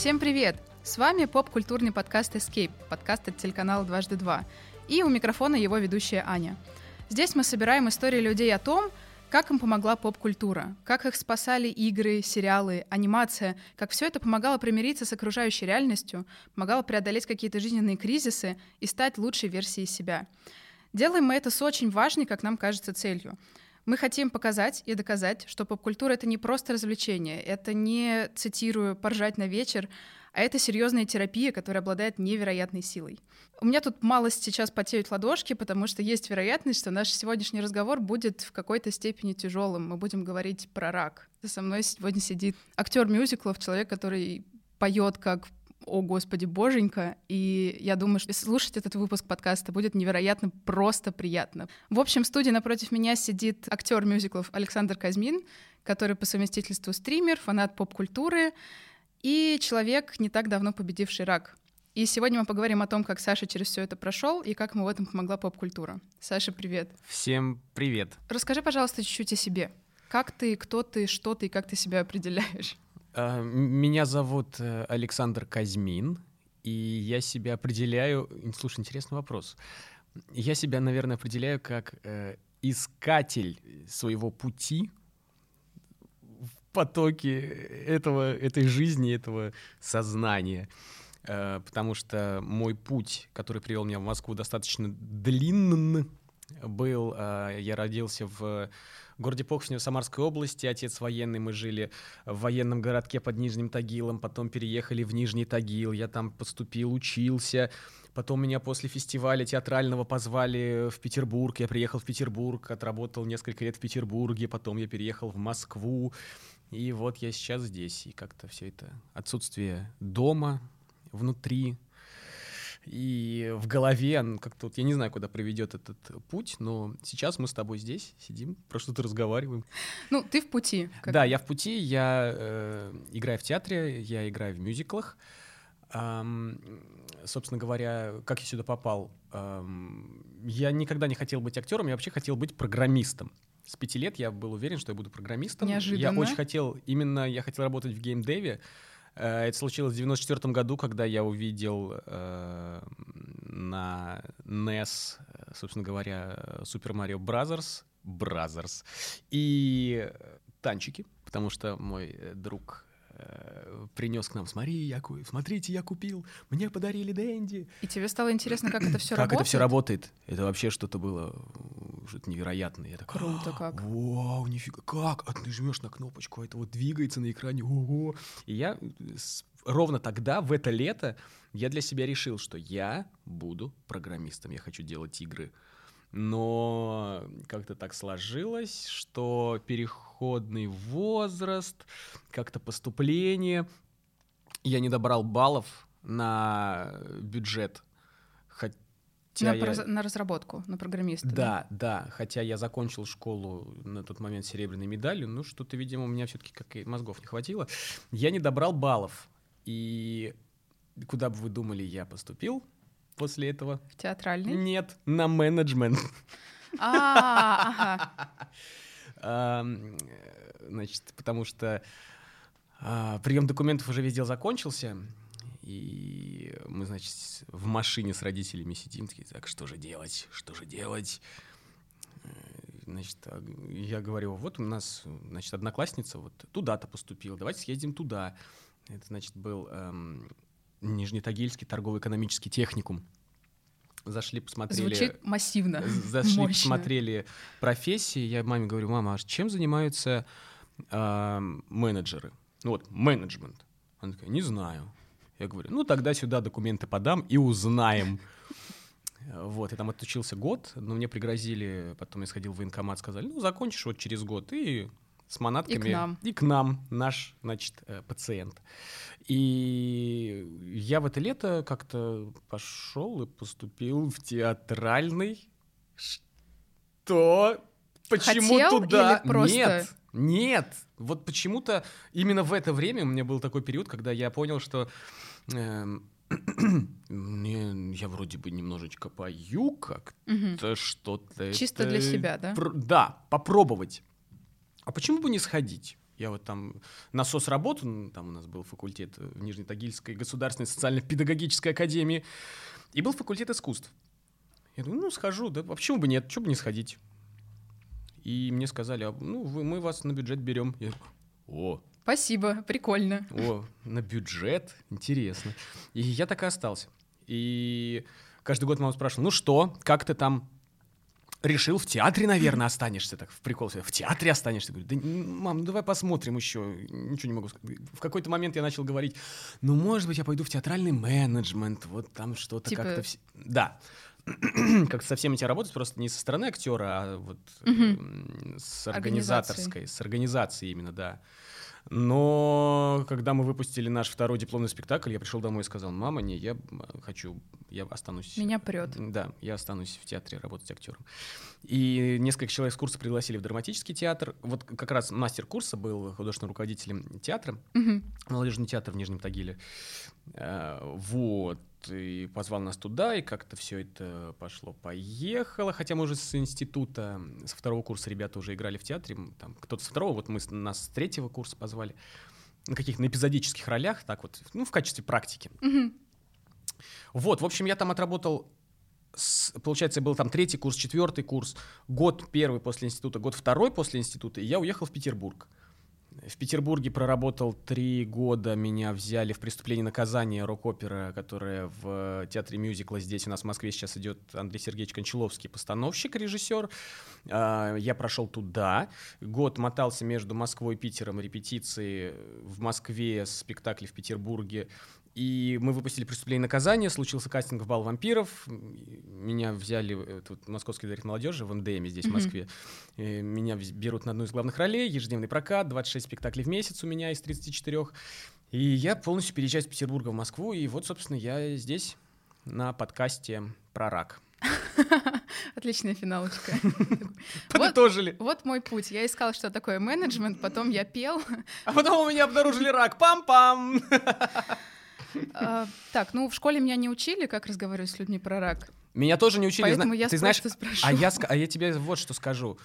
Всем привет! С вами поп-культурный подкаст Escape, подкаст от телеканала «Дважды два». И у микрофона его ведущая Аня. Здесь мы собираем истории людей о том, как им помогла поп-культура, как их спасали игры, сериалы, анимация, как все это помогало примириться с окружающей реальностью, помогало преодолеть какие-то жизненные кризисы и стать лучшей версией себя. Делаем мы это с очень важной, как нам кажется, целью. Мы хотим показать и доказать, что поп-культура — это не просто развлечение, это не, цитирую, «поржать на вечер», а это серьезная терапия, которая обладает невероятной силой. У меня тут малость сейчас потеют ладошки, потому что есть вероятность, что наш сегодняшний разговор будет в какой-то степени тяжелым. Мы будем говорить про рак. Со мной сегодня сидит актер мюзиклов, человек, который поет как о господи боженька, и я думаю, что слушать этот выпуск подкаста будет невероятно просто приятно. В общем, в студии напротив меня сидит актер мюзиклов Александр Казмин, который по совместительству стример, фанат поп-культуры и человек, не так давно победивший рак. И сегодня мы поговорим о том, как Саша через все это прошел и как ему в этом помогла поп-культура. Саша, привет. Всем привет. Расскажи, пожалуйста, чуть-чуть о себе. Как ты, кто ты, что ты и как ты себя определяешь? А, меня зовут э, Александр Казьмин, и я себя определяю... Слушай, интересный вопрос. Я себя, наверное, определяю как э, искатель своего пути в потоке этого, этой жизни, этого сознания. Э, потому что мой путь, который привел меня в Москву, достаточно длинный был. Э, я родился в в городе Покшнево Самарской области, отец военный, мы жили в военном городке под Нижним Тагилом, потом переехали в Нижний Тагил, я там поступил, учился, Потом меня после фестиваля театрального позвали в Петербург. Я приехал в Петербург, отработал несколько лет в Петербурге, потом я переехал в Москву. И вот я сейчас здесь. И как-то все это отсутствие дома внутри, и в голове, как-то вот я не знаю, куда приведет этот путь, но сейчас мы с тобой здесь сидим, про что-то разговариваем. Ну, ты в пути. Как... Да, я в пути, я э, играю в театре, я играю в мюзиклах. Эм, собственно говоря, как я сюда попал? Эм, я никогда не хотел быть актером, я вообще хотел быть программистом. С пяти лет я был уверен, что я буду программистом. Неожиданно. Я очень хотел, именно я хотел работать в геймдеве. Э, это случилось в 94 году, когда я увидел э, на NES, собственно говоря, Super Mario Bros. Brothers и танчики, потому что мой друг Э, принес к нам, смотри, я, смотрите, я купил, мне подарили Дэнди. И тебе стало интересно, как это все работает? Как это все работает? Это вообще что-то было что-то невероятное. Я так, Круто как. Вау, нифига, как? А ты жмешь на кнопочку, а это вот двигается на экране, ого. И я ровно тогда, в это лето, я для себя решил, что я буду программистом, я хочу делать игры но как-то так сложилось, что переходный возраст, как-то поступление, я не добрал баллов на бюджет. Хотя на, я... на разработку, на программиста. Да, да, да, хотя я закончил школу на тот момент серебряной медалью, ну что-то, видимо, у меня все-таки как и мозгов не хватило. Я не добрал баллов. И куда бы вы думали, я поступил? После этого? В театральный? Нет, на менеджмент. А, значит, потому что а, прием документов уже весь дел закончился, и мы, значит, в машине с родителями сидим, такие, так, что же делать, что же делать? Э, значит, а, я говорю, вот у нас, значит, одноклассница вот туда-то поступила, давайте съездим туда. Это, значит, был эм, Нижнетагильский торгово-экономический техникум. Зашли, посмотрели... Звучит массивно, Зашли, мощно. посмотрели профессии. Я маме говорю, мама, а чем занимаются э, менеджеры? Ну вот, менеджмент. Она такая, не знаю. Я говорю, ну тогда сюда документы подам и узнаем. Вот, я там отучился год, но мне пригрозили, потом я сходил в военкомат, сказали, ну, закончишь вот через год, и с манатками. И к нам. И к нам, наш, значит, э, пациент. И я в это лето как-то пошел и поступил в театральный. Что? Почему Хотел туда? Или просто... Нет, нет. Вот почему-то именно в это время у меня был такой период, когда я понял, что э, мне, я вроде бы немножечко пою как-то, угу. что-то. Чисто это... для себя, да? Про... Да, попробовать. А почему бы не сходить? Я вот там насос работу, ну, там у нас был факультет в Нижнетагильской государственной социально-педагогической академии, и был факультет искусств. Я думаю, ну, схожу, да, а почему бы нет, почему бы не сходить? И мне сказали, а, ну, вы, мы вас на бюджет берем. Я, о, Спасибо, прикольно. о, на бюджет, интересно. И я так и остался. И каждый год мама спрашивала, ну что, как ты там решил, в театре, наверное, останешься, так, в прикол, в театре останешься. Говорю, да, мам, ну давай посмотрим еще, ничего не могу сказать. В какой-то момент я начал говорить, ну, может быть, я пойду в театральный менеджмент, вот там что-то Типа- как-то... вс- Да. как со всеми эти работать, просто не со стороны актера, а вот м, с организаторской, с организацией именно, да. Но когда мы выпустили наш второй дипломный спектакль, я пришел домой и сказал, мама, не, я хочу, я останусь. Меня прет. Да, я останусь в театре работать актером. И несколько человек с курса пригласили в драматический театр. Вот как раз мастер курса был художественным руководителем театра, Мгм. молодежный театр в Нижнем Тагиле. Э, Вот. И позвал нас туда, и как-то все это пошло-поехало. Хотя мы уже с института, со второго курса ребята уже играли в театре. Там кто-то со второго, вот мы нас с третьего курса позвали. На каких-то эпизодических ролях, так вот, ну, в качестве практики. Мгм. Вот, в общем, я там отработал, с- получается, был там третий курс, четвертый курс, год первый после института, год второй после института, и я уехал в Петербург. В Петербурге проработал три года, меня взяли в «Преступление и наказание» рок-опера, которая в театре мюзикла здесь у нас в Москве сейчас идет Андрей Сергеевич Кончаловский, постановщик, режиссер. А, Я прошел туда, год мотался между Москвой и Питером, репетиции в Москве, спектакли в Петербурге, и мы выпустили «Преступление и наказание», случился кастинг в «Бал вампиров». Меня взяли, э, тут Московский дворец молодежи в МДМ здесь, в. Москве. Э, Меня берут на одну из главных ролей, ежедневный прокат, 26 спектаклей в месяц у меня из 34. И я полностью переезжаю из Петербурга в Москву, и вот, собственно, я здесь на подкасте про рак. Отличная финалочка. Подытожили. Вот мой путь. Я искала, что такое менеджмент, потом я пел. А потом у меня обнаружили рак. Пам-пам! А, Так, ну в школе меня не учили, как разговаривать с людьми про рак. Меня тоже не учили. Поэтому зна- я Ты знаешь, спрошу. а я, а я тебе вот что скажу.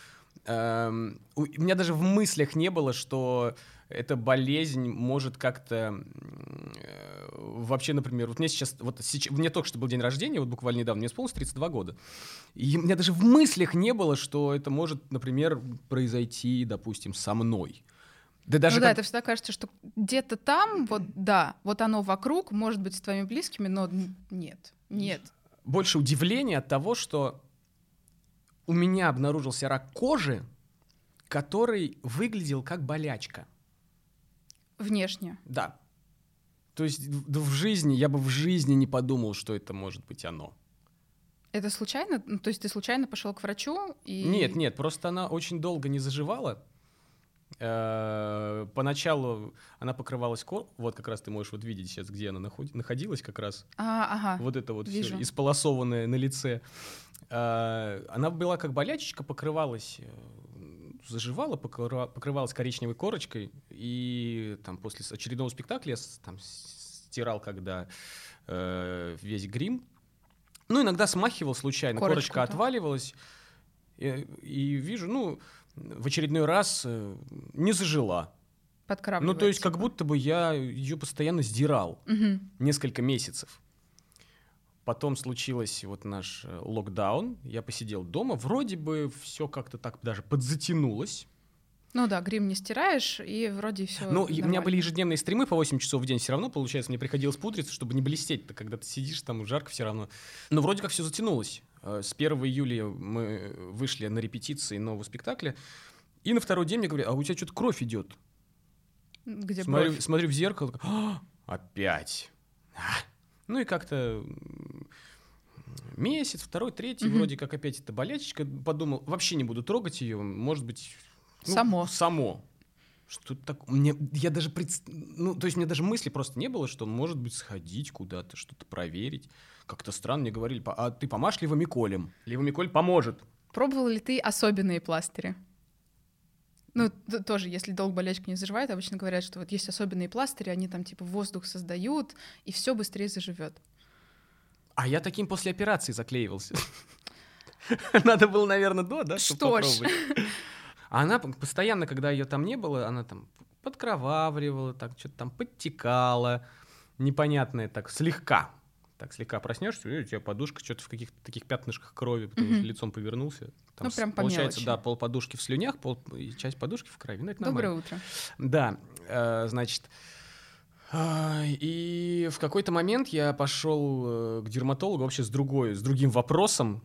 Эм, у меня даже в мыслях не было, что эта болезнь может как-то э, вообще, например, вот мне сейчас, вот сейчас, мне только что был день рождения, вот буквально недавно, мне исполнилось 32 года, и у меня даже в мыслях не было, что это может, например, произойти, допустим, со мной. Да даже ну да, как- это всегда кажется, что где-то там, вот да, вот оно вокруг, может быть, с твоими близкими, но нет, нет. больше удивления от того, что у меня обнаружился рак кожи, который выглядел как болячка. Внешне. Да. То есть в в жизни, я бы в жизни не подумал, что это может быть оно. Это случайно? Ну, то есть ты случайно пошел к врачу и... Нет, нет, просто она очень долго не заживала. Э, Поначалу она покрывалась кор... Вот как раз ты можешь вот видеть сейчас, где она наход- находилась как раз. А, ага. Вот это вот все исполосованное на лице. А, Она была как болячечка, покрывалась, э, заживала, покрыва- покрывалась коричневой корочкой. И там после очередного спектакля я там стирал, когда э, весь грим. Ну, иногда смахивал случайно, Корочку, корочка да. отваливалась. И, и вижу, ну, в очередной раз э, не зажила. Ну, то есть, как будто бы я ее постоянно сдирал Мгм. несколько месяцев. Потом случилось вот наш э, локдаун, я посидел дома, вроде бы все как-то так даже подзатянулось. Ну да, грим не стираешь, и вроде все. Ну, и у меня были ежедневные стримы по 8 часов в день, все равно, получается, мне приходилось пудриться, чтобы не блестеть, когда ты сидишь, там жарко все равно. Но вроде как все затянулось. Э, С 1 июля мы вышли на репетиции нового спектакля, и на второй день мне говорят, а у тебя что-то кровь идет. Где смотрю, бровь. смотрю в зеркало, «А, опять. А». Ну и как-то месяц, второй, третий, Мгм. вроде как опять эта болячечка. Подумал, вообще не буду трогать ее, может быть... ну, Само. Само. Что так? Мне, я даже предс- ну, то есть мне даже мысли просто не было, что может быть сходить куда-то, что-то проверить. Как-то странно мне говорили, «По- а ты помашь левомиколем? Левомиколь поможет. Пробовал ли ты особенные пластыри? Ну, тоже, если долго болячка не заживает, обычно говорят, что вот есть особенные пластыри, они там типа воздух создают, и все быстрее заживет. А я таким после операции заклеивался. Надо было, наверное, до, да, чтобы Что попробовать. А она постоянно, когда ее там не было, она там подкровавливало, так что-то там подтекало, непонятное так, слегка. Так слегка проснешься, и у тебя подушка что-то в каких-то таких пятнышках крови, потому что лицом повернулся. Там Ну, прям по получается, мелочи. да, пол подушки в слюнях, пол, и часть подушки в крови. Ну, это Доброе утро. Да, э, значит, а, и в какой-то момент я пошел э, к дерматологу вообще с другой, с другим вопросом.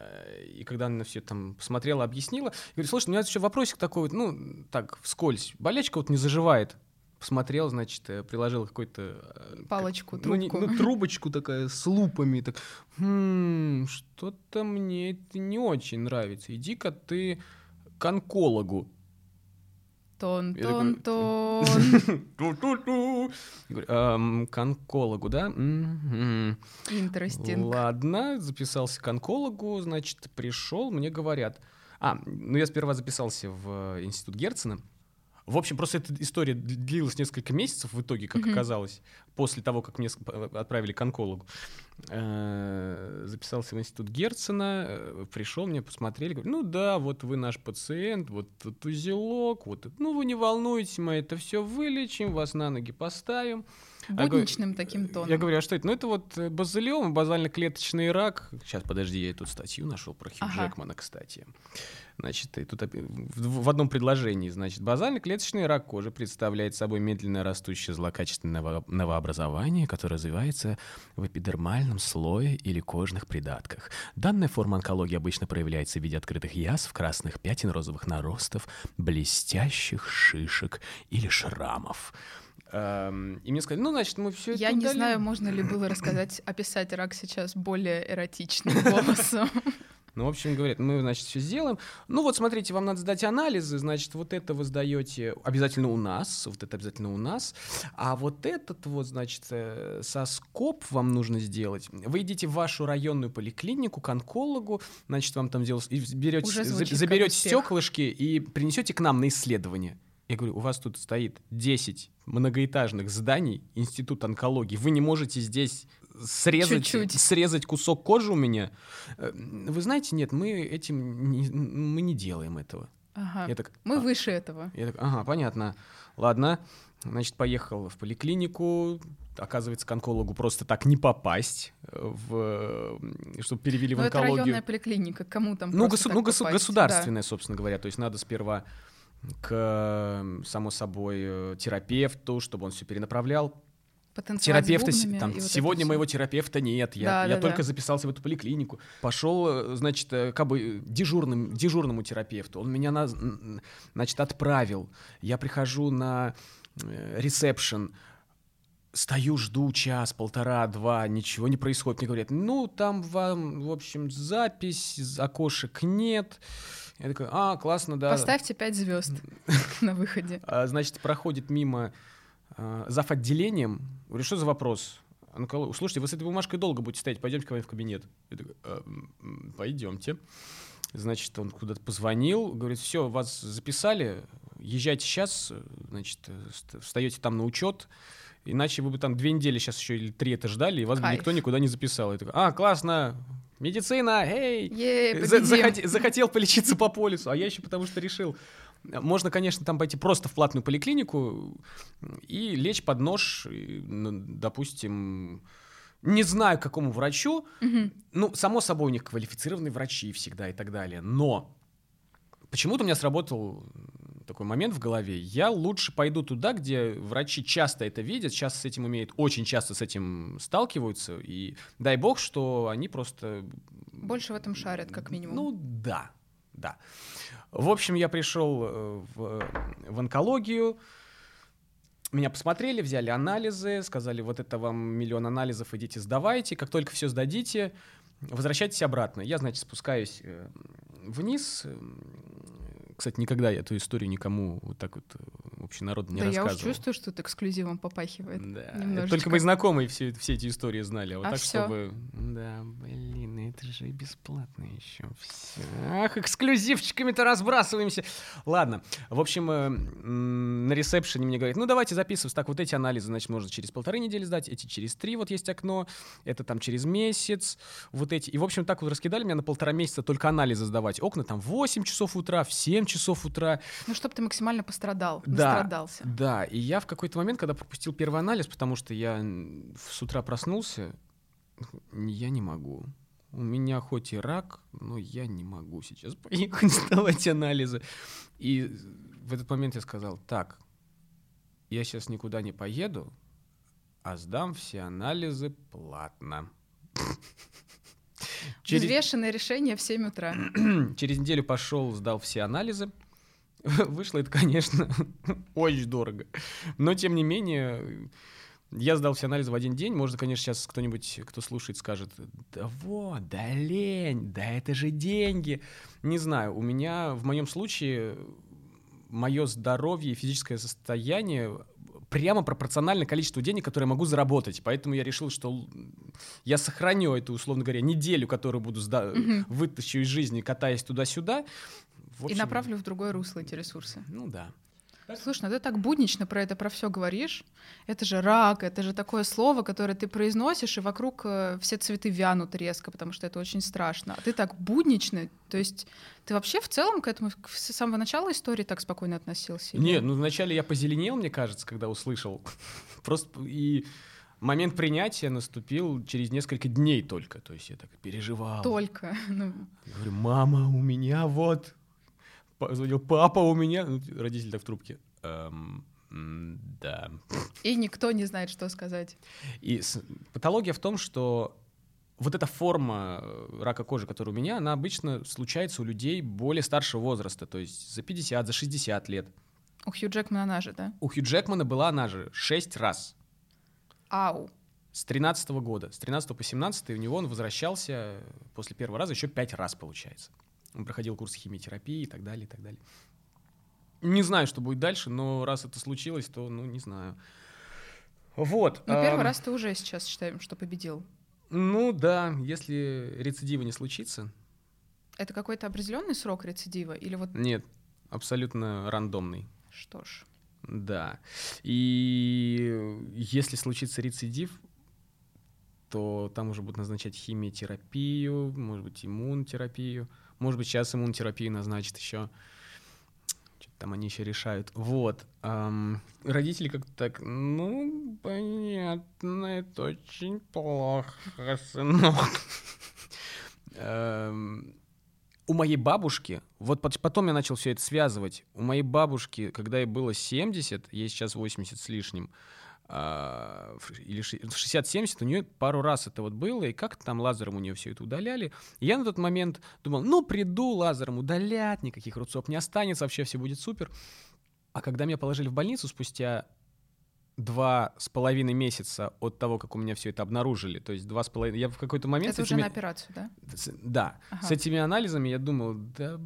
Э, И когда она все там посмотрела, объяснила, я говорю, слушай, у меня еще вопросик такой, вот, ну, так, вскользь. Болячка вот не заживает. Посмотрел, значит, э, приложил какой-то... э, как- Палочку, ну, не- трубку. ну, трубочку такая с лупами. Так, «Хм, что-то мне это не очень нравится. Иди-ка ты к онкологу. Тон, тон, тон. Ту-ту-ту. Я говорю, «Ам, к онкологу, да? Интересting. Ладно, записался к онкологу, значит, пришел, мне говорят. А, ну я сперва записался в э, институт Герцена. В общем, просто эта история длилась несколько месяцев в итоге, как Мгм. оказалось, после того, как мне отправили к онкологу. Э, Записался в институт Герцена, э, пришел, мне посмотрели, говорят, ну да, вот вы наш пациент, вот тут узелок, вот, ну вы не волнуйтесь, мы это все вылечим, вас на ноги поставим. А говорю, Будничным таким тоном. Я говорю, а что это? Ну, это вот э, базилиом, базально-клеточный рак. Сейчас, подожди, я тут статью нашел про Хью Ага. Джекмана, кстати. Значит, и тут в, одном предложении, значит, базально-клеточный рак кожи представляет собой медленно растущее злокачественное ново- новообразование, которое развивается в эпидермальном слое или кожных придатках. Данная форма онкологии обычно проявляется в виде открытых язв, красных пятен, розовых наростов, блестящих шишек или шрамов. Эм, И мне сказали, ну, значит, мы все это Я не знаю, можно ли было рассказать, описать рак сейчас более эротичным голосом. Ну, в общем, говорят, мы, значит, все сделаем. Ну, вот смотрите, вам надо сдать анализы, значит, вот это вы сдаете обязательно у нас, вот это обязательно у нас, а вот этот вот, значит, э, соскоп вам нужно сделать. Вы идите в вашу районную поликлинику к онкологу, значит, вам там делают, и берете, заберете стеклышки и принесете к нам на исследование. Я говорю, у вас тут стоит 10 многоэтажных зданий Институт онкологии. Вы не можете здесь срезать, Чуть-чуть. срезать кусок кожи у меня. Э, Вы знаете, нет, мы этим не, мы не делаем этого. Ага. Я так, Мы «А». выше этого. Я так, ага, понятно. Ладно. Значит, поехал в поликлинику. Оказывается, к онкологу просто так не попасть, э, в, чтобы перевели в Но Ну, это онкологию. районная поликлиника, кому там Ну, госу- ну, госу- государственная, собственно говоря. То есть надо сперва к, само собой, э, терапевту, чтобы он все перенаправлял. Терапевта там вот сегодня моего терапевта нет. Я, Да, я да, только да. записался в эту поликлинику. Пошел, э, значит, э, как бы дежурным, дежурному терапевту. Он меня, на, значит, отправил. Я прихожу на э, ресепшн. Стою, жду час, полтора, два, ничего не происходит. Мне говорят, ну, там вам, в общем, запись, окошек нет. Я такой, а, классно, да. Поставьте пять звезд на выходе. А, значит, проходит мимо зав. отделением. Что за вопрос? Онколог. Слушайте, вы с этой бумажкой долго будете стоять, пойдемте ко мне в кабинет. Я такой, «А, м, пойдемте. Значит, он куда-то позвонил, говорит, все, вас записали, езжайте сейчас, значит, э, ст- встаете там на учет, иначе вы бы там две недели сейчас еще или три это ждали, и вас бы Кайф. никто никуда не записал. Я такой, а, классно, медицина, эй! Захотел полечиться по полюсу, а я еще потому что решил. Можно, конечно, там пойти просто в платную поликлинику и лечь под нож, ну, допустим, не знаю, какому врачу. Ну, само собой, у них квалифицированные врачи всегда и так далее. Но почему-то у меня сработал такой момент в голове. Я лучше пойду туда, где врачи часто это видят, часто с этим умеют, очень часто с этим сталкиваются. И дай бог, что они просто Больше в этом шарят, как минимум. ну да, да. В общем, я пришел э, в, в онкологию. Меня посмотрели, взяли анализы, сказали, вот это вам миллион анализов, идите сдавайте. Как только все сдадите, возвращайтесь обратно. Я, значит, спускаюсь э, вниз. Кстати, никогда я эту историю никому вот так вот э, общенародно не да я уж рассказывал. чувствую, что это эксклюзивом попахивает. Да. немножечко. Только мои знакомые все, все эти истории знали. А вот А так, всё? чтобы... Да, блин, это же и бесплатно еще. Все. Ах, эксклюзивчиками-то разбрасываемся. Ладно, в общем, э, на ресепшене мне говорят, ну давайте записываться. Так, вот эти анализы, значит, можно через полторы недели сдать, эти через три, вот есть окно, это там через месяц, вот эти. И, в общем, так вот раскидали меня на полтора месяца только анализы сдавать. Окна там в 8 часов утра, в 7 часов утра. Ну, чтобы ты максимально пострадал, Да, настрадался. Да, и я в какой-то момент, когда пропустил первый анализ, потому что я с утра проснулся, я не могу. У меня хоть и рак, но я не могу сейчас поехать сдавать анализы. И в этот момент я сказал, так, я сейчас никуда не поеду, а сдам все анализы платно. Через, Взвешенное решение в 7 утра. через неделю пошел, сдал все анализы. Вышло это, конечно, очень дорого. Но, тем не менее, я сдал все анализы в один день. Может, конечно, сейчас кто-нибудь, кто слушает, скажет, да вот, да лень, да это же деньги. Не знаю, у меня, в моем случае, мое здоровье и физическое состояние прямо пропорционально количеству денег, которые я могу заработать. Поэтому я решил, что я сохраню эту, условно говоря, неделю, которую буду сда- Мгм. вытащу из жизни, катаясь туда-сюда. В И общем, направлю в другое русло эти ресурсы. Ну да. Слушай, ну ты так буднично про это, про все говоришь. Это же рак, это же такое слово, которое ты произносишь, и вокруг э, все цветы вянут резко, потому что это очень страшно. А ты так буднично, то есть ты вообще в целом к этому с самого начала истории так спокойно относился? или- Нет, ну вначале я позеленел, мне кажется, когда услышал. Просто и момент принятия наступил через несколько дней только. То есть я так переживал. Только. Ну, Я говорю, мама, у меня вот. Позвонил, папа, у меня. Ну, родитель так в трубке. «Эм, да. и никто не знает, что сказать. И с- патология в том, что вот эта форма э, рака кожи, которая у меня, она обычно случается у людей более старшего возраста, то есть за 50, за 60 лет. У Хью Джекмана она же, да? У Хью Джекмана была она же 6 раз. Ау. С 13 года. С 13 по 17 у него он возвращался после первого раза еще 5 раз, получается. Он проходил курс химиотерапии и так далее, и так далее. Не знаю, что будет дальше, но раз это случилось, то, ну, не знаю. Вот. Ну, первый раз ты уже сейчас считаем, что победил. Ну, да, если рецидива не случится. Это какой-то определенный срок рецидива? Или вот Нет, абсолютно рандомный. что ж? Да. И если случится рецидив, то там уже будут назначать химиотерапию, может быть, иммунотерапию. Может быть, сейчас иммунотерапию назначат еще. Что-то там они еще решают. Вот. ам, родители как-то так, ну, понятно, это очень плохо, сынок. Эм, у моей бабушки, вот пот- потом я начал все это связывать, у моей бабушки, когда ей было 70, ей сейчас 80 с лишним, а, или в 60-70, у нее пару раз это вот было, и как-то там лазером у нее все это удаляли. И я на тот момент думал, ну, приду лазером удалять, никаких рубцов не останется, вообще все будет супер. А когда меня положили в больницу спустя два с половиной месяца от того, как у меня все это обнаружили, то есть два с половиной, я в какой-то момент... Это с уже этими- на операцию, да? с- Да, Ага. с этими анализами я думал, да,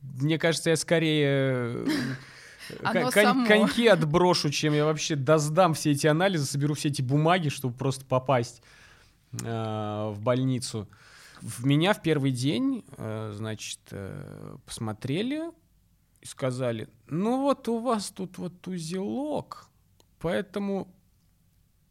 мне кажется, я скорее Оно кон- кон- само. коньки отброшу, чем я вообще доздам все эти анализы, соберу все эти бумаги, чтобы просто попасть э, в больницу. В меня в первый день, э, значит, э, посмотрели и сказали, ну вот у вас тут вот узелок, поэтому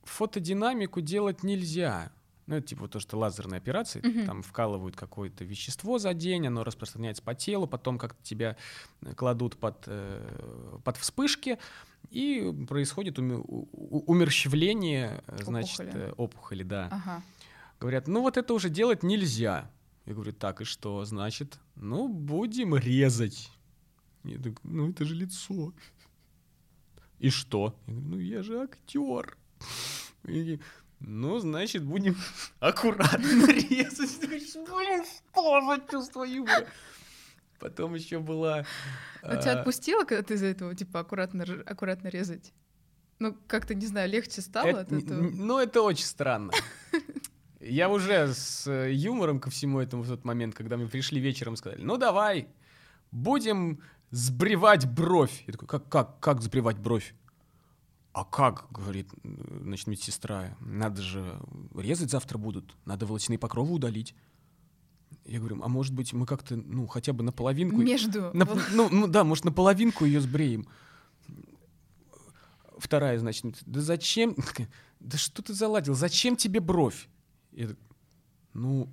фотодинамику делать нельзя. Ну, это типа то, что лазерные операции, Мгм. там вкалывают какое-то вещество за день, оно распространяется по телу, потом как-то тебя э, кладут под, э, под вспышки, и происходит уме- у- у- умерщвление, э, значит, Опухоли. опухоли, да. Ага. Говорят, ну вот это уже делать нельзя. Я говорю, так, и что? Значит, ну, будем резать. Я так, ну это же лицо. И что? Я говорю, ну я же актер. Ну, значит, будем аккуратно резать. Блин, что за чувство юмора? Потом еще была... А тебя а, отпустило, когда ты из-за этого, типа, аккуратно, аккуратно резать? Ну, как-то, не знаю, легче стало Это от этого? Ну, это очень странно. Я уже с э, юмором ко всему этому в тот момент, когда мы пришли вечером, сказали, ну давай, будем сбривать бровь. Я такой, как, как, как сбривать бровь? А как, говорит, значит, медсестра, надо же резать завтра будут, надо волосяные покровы удалить. Я говорю, а может быть, мы как-то, ну, хотя бы наполовинку... Между. На, ну, ну, да, может, наполовинку ее сбреем. Вторая, значит, да зачем? Да что ты заладил? Зачем тебе бровь? Я, ну,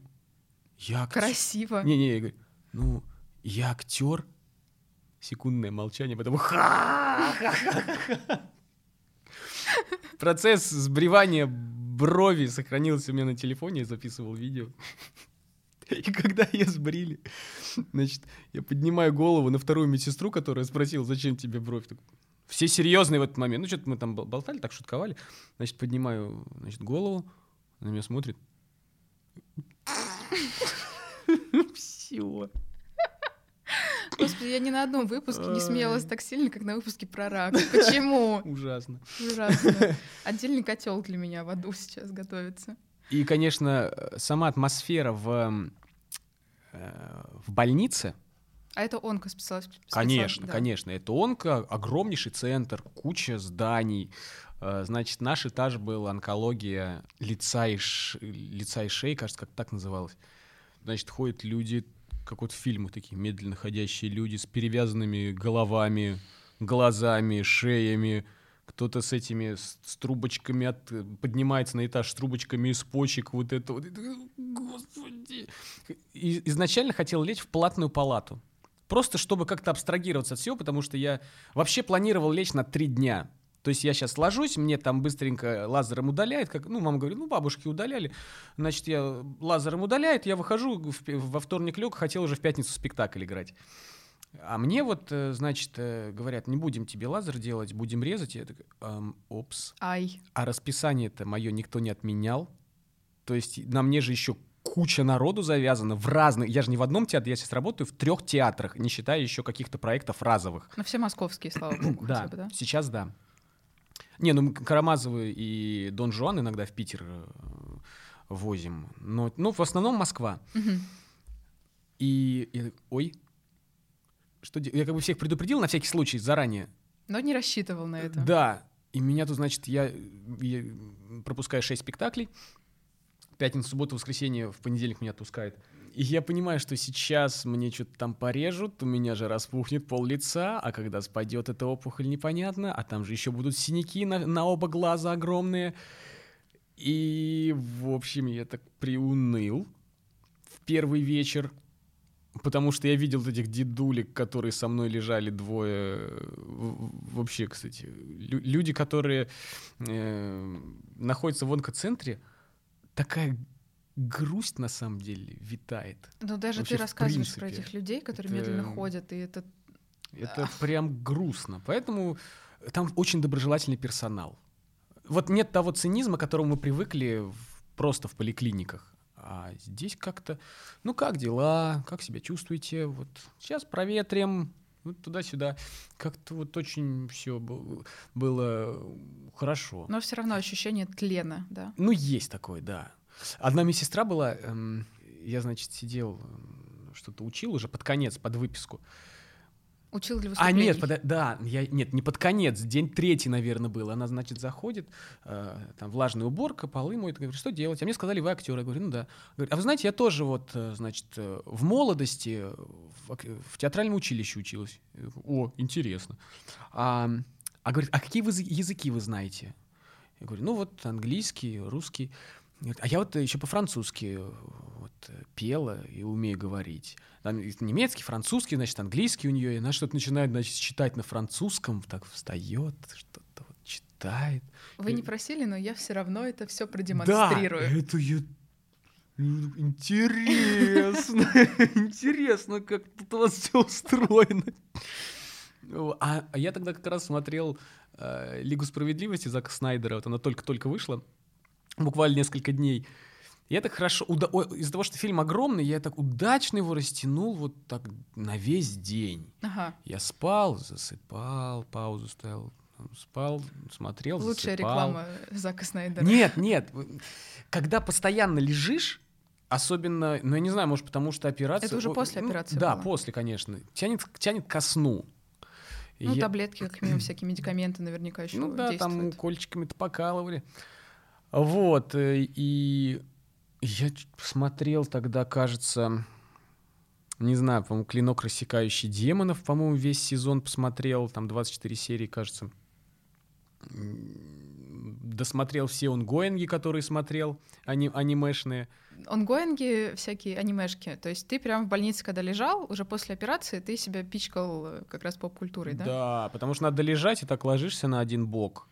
я... Красиво. Не-не, я говорю, ну, я актер. Секундное молчание, потом... Процесс сбривания брови сохранился у меня на телефоне, я записывал видео. И когда ее сбрили, значит, я поднимаю голову на вторую медсестру, которая спросила, зачем тебе бровь. Все серьезные в этот момент. Ну, что-то мы там болтали, так шутковали. Значит, поднимаю, значит, голову, она меня смотрит. Все. Господи, я ни на одном выпуске не смеялась так сильно, как на выпуске про рак. Почему? Ужасно. Ужасно. Отдельный котел для меня в аду сейчас готовится. И, конечно, сама атмосфера в, э, в больнице. А это онко специально? Конечно, да. конечно. Это онко, огромнейший центр, куча зданий. Э, значит, наш этаж был онкология лица и, ш... лица и шеи, кажется, как так называлось. Значит, ходят люди как вот в фильмах такие медленно ходящие люди с перевязанными головами, глазами, шеями, кто-то с этими с, с трубочками от, поднимается на этаж с трубочками из почек, вот это вот. Господи! И, изначально хотел лечь в платную палату. Просто чтобы как-то абстрагироваться от всего, потому что я вообще планировал лечь на три дня. То есть я сейчас ложусь, мне там быстренько лазером удаляет, как, ну, мама говорит, ну, бабушки удаляли, значит, я лазером удаляет, я выхожу, в, во вторник лег, хотел уже в пятницу спектакль играть. А мне вот, э, значит, э, говорят, не будем тебе лазер делать, будем резать. Я такой, эм, опс. Ай. А расписание-то мое никто не отменял. То есть на мне же еще куча народу завязана в разных... Я же не в одном театре, я сейчас работаю в трех театрах, не считая еще каких-то проектов разовых. Ну, все московские, слава богу. Да, бы, да, сейчас да. Не, ну Карамазовы и Дон Жуан иногда в Питер э, возим. Но, ну, в основном Москва. Угу. И, и ой, что я как бы всех предупредил на всякий случай заранее. Но не рассчитывал на это. Да. И меня тут, значит, я, я пропускаю 6 спектаклей. Пятницу, субботу, воскресенье, в понедельник меня отпускают. И я понимаю, что сейчас мне что-то там порежут, у меня же распухнет пол лица, а когда спадет эта опухоль, непонятно, а там же еще будут синяки на, на оба глаза огромные. И, в общем, я так приуныл в первый вечер, потому что я видел этих дедулек, которые со мной лежали двое. Вообще, кстати, люди, которые э, находятся в онкоцентре, такая грусть на самом деле витает. Но даже Вообще, ты рассказываешь про этих людей, которые это... медленно ходят, и это... Это прям грустно. Поэтому там очень доброжелательный персонал. Вот нет того цинизма, к которому мы привыкли в, просто в поликлиниках. А здесь как-то, ну как дела, как себя чувствуете, вот сейчас проветрим, вот туда-сюда. Как-то вот очень все было хорошо. Но все равно ощущение тлена, да? Ну, есть такое, да. Одна медсестра была, эм, я, значит, сидел, что-то учил уже под конец, под выписку. Учил для выступлений? А, нет, под, да, я, нет, не под конец, день третий, наверное, был. Она, значит, заходит, э, там, влажная уборка, полы моют, говорит, что делать? А мне сказали, вы актер. Я говорю, ну да. Говорит, а вы знаете, я тоже вот, э, значит, э, в молодости в, в театральном училище училась. О, интересно. А, а говорит, а какие вы языки вы знаете? Я говорю, ну вот английский, русский. А я вот еще по-французски э, вот, э, пела и умею говорить. Там немецкий, французский, значит, английский у нее. И она что-то начинает, значит, читать на французском, так встает, что-то вот читает. Вы не просили, но я все равно это все продемонстрирую. Да, это я Интересно, интересно, как тут у вас все устроено. А, а я тогда как раз смотрел э, Лигу справедливости Зака Снайдера, вот она только-только вышла буквально несколько дней. Я так хорошо, уда- из-за того, что фильм огромный, я так удачно его растянул вот так на весь день. Ага. Я спал, засыпал, паузу ставил, спал, смотрел, Лучшая засыпал. реклама Зака Снайдера. Нет, нет. Когда постоянно лежишь, особенно, ну я не знаю, может потому что операция... Это уже после ну, операции Да, было. после, конечно. Тянет, тянет ко сну. Ну, Я- таблетки, как минимум, всякие медикаменты наверняка еще Ну да, там действуют. кольчиками-то покалывали. Вот, э, и я смотрел тогда, кажется, не знаю, по-моему, «Клинок, рассекающий демонов», по-моему, весь сезон посмотрел, там 24 серии, кажется. Досмотрел все онгоинги, которые смотрел, ани- анимешные. Онгоинги всякие анимешки. То есть ты прям в больнице, когда лежал, уже после операции, ты себя пичкал э, как раз поп-культурой, да? Да, потому что надо лежать и так ложишься на один бок.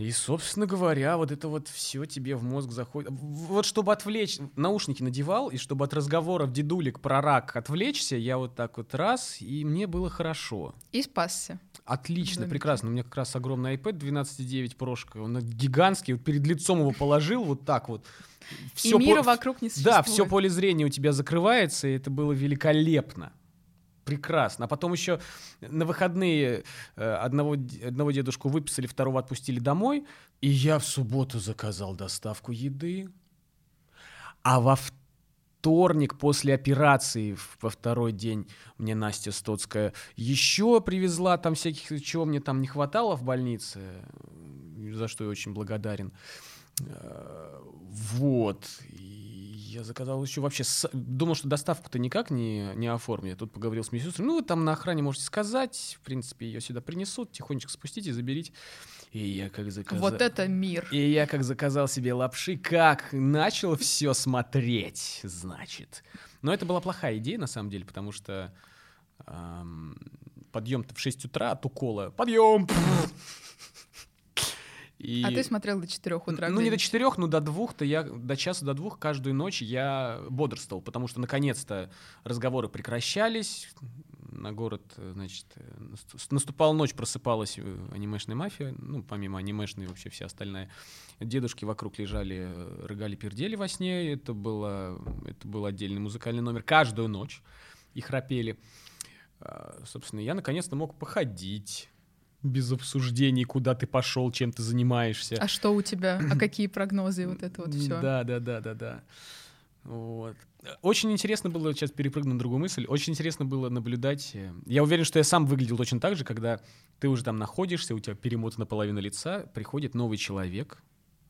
И, собственно говоря, вот это вот все тебе в мозг заходит. Вот чтобы отвлечь, наушники надевал, и чтобы от разговоров дедулек про рак отвлечься, я вот так вот раз, и мне было хорошо. И спасся. Отлично, прекрасно. У меня как раз огромный iPad 12.9 прошка, он гигантский, вот перед лицом его положил вот так вот. и Всё мира по- вокруг не да, существует. все поле зрения у тебя закрывается, и это было великолепно. Прекрасно. А потом еще на выходные э, одного, одного дедушку выписали, второго отпустили домой, и я в субботу заказал доставку еды. А во вторник после операции, во второй день, мне Настя Стоцкая еще привезла там всяких, чего мне там не хватало в больнице, э, за что я очень благодарен. Э, Вот. Я заказал еще вообще... с- Думал, что доставку-то никак не, не оформят. Тут поговорил с медсестрой. Ну, вы там на охране можете сказать. В принципе, ее сюда принесут. Тихонечко спустите, заберите. И я как заказал... Вот это мир. И я как заказал себе лапши, как начал все смотреть, значит. Но это была плохая идея, на самом деле, потому что подъем-то в 6 утра от укола. Подъем! И... А ты смотрел до 4 утра. Ну, не до где-нибудь? четырех, но до двух-то я, до часа до двух каждую ночь я бодрствовал, потому что наконец-то разговоры прекращались, на город, значит, насту- наступала ночь, просыпалась э, анимешная мафия, ну, помимо анимешной вообще вся остальная. Дедушки вокруг лежали, э, рыгали, пердели во сне, это, было, это был отдельный музыкальный номер каждую ночь, и храпели. А, Собственно, я наконец-то мог походить без обсуждений, куда ты пошел, чем ты занимаешься. А что у тебя? А какие прогнозы? Вот это вот все. Да, да, да, да, да. Вот. Очень интересно было, сейчас перепрыгну на другую мысль, очень интересно было наблюдать. э, Я уверен, что я сам выглядел точно так же, когда ты уже там находишься, у тебя перемотана половина лица, приходит новый человек,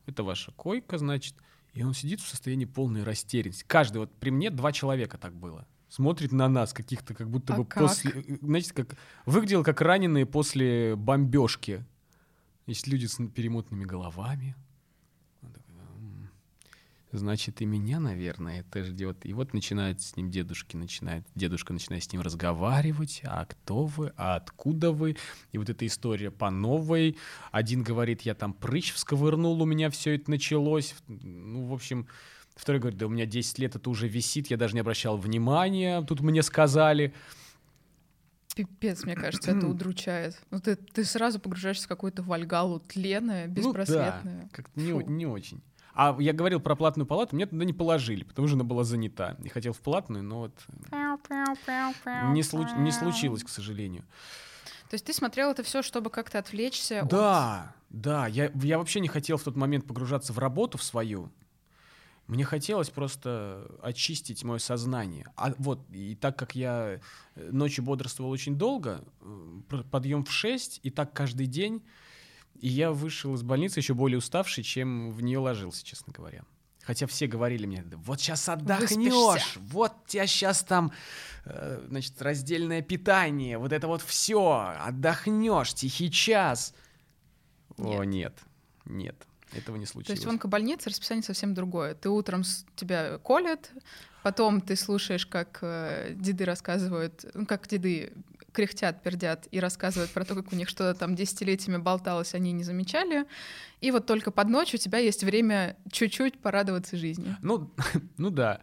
это ваша койка, значит, и он сидит в состоянии полной растерянности. Каждый, вот при мне два человека так было. Смотрит на нас, каких-то как будто А бы как? после... э, Знаете, как... Выглядел как раненые после бомбежки. Есть люди с перемотанными головами. Он такой, «М, Значит, и меня, наверное, это ждет. И вот начинает с ним дедушки, начинает, дедушка начинает с ним разговаривать. А кто вы? А откуда вы? И вот эта история по новой. Один говорит, я там прыщ всковырнул, у меня все это началось. Ну, в общем, второй говорит, да у меня 10 лет это уже висит, я даже не обращал внимания, тут мне сказали. Пипец, мне кажется, это удручает. Ну, ты, ты сразу погружаешься в какую-то вальгалу тленное, Ну беспросветное. да, как-то не, не очень. А я говорил про платную палату, меня туда не положили, потому что она была занята. Я хотел в платную, но вот не, случ- не случилось, к сожалению. То есть ты смотрел это все, чтобы как-то отвлечься от- Да, да, я, я вообще не хотел в тот момент погружаться в работу в свою. Мне хотелось просто очистить мое сознание. А вот, и так как я э, ночью бодрствовал очень долго, э, подъем в 6, и так каждый день, и я вышел из больницы еще более уставший, чем в нее ложился, честно говоря. Хотя все говорили мне, «Да вот сейчас отдохнешь, Выспишься. вот тебя сейчас там, э, значит, раздельное питание, вот это вот все, отдохнешь, тихий час. О, нет, нет, этого не То случилось. есть в онкобольнице расписание совсем другое. Ты утром тебя колят, потом ты слушаешь, как э, деды рассказывают, ну, как деды кряхтят, пердят и рассказывают про то, как у них что-то там десятилетиями болталось, они не замечали. И вот только под ночь у тебя есть время чуть-чуть порадоваться жизни. Ну, ну да.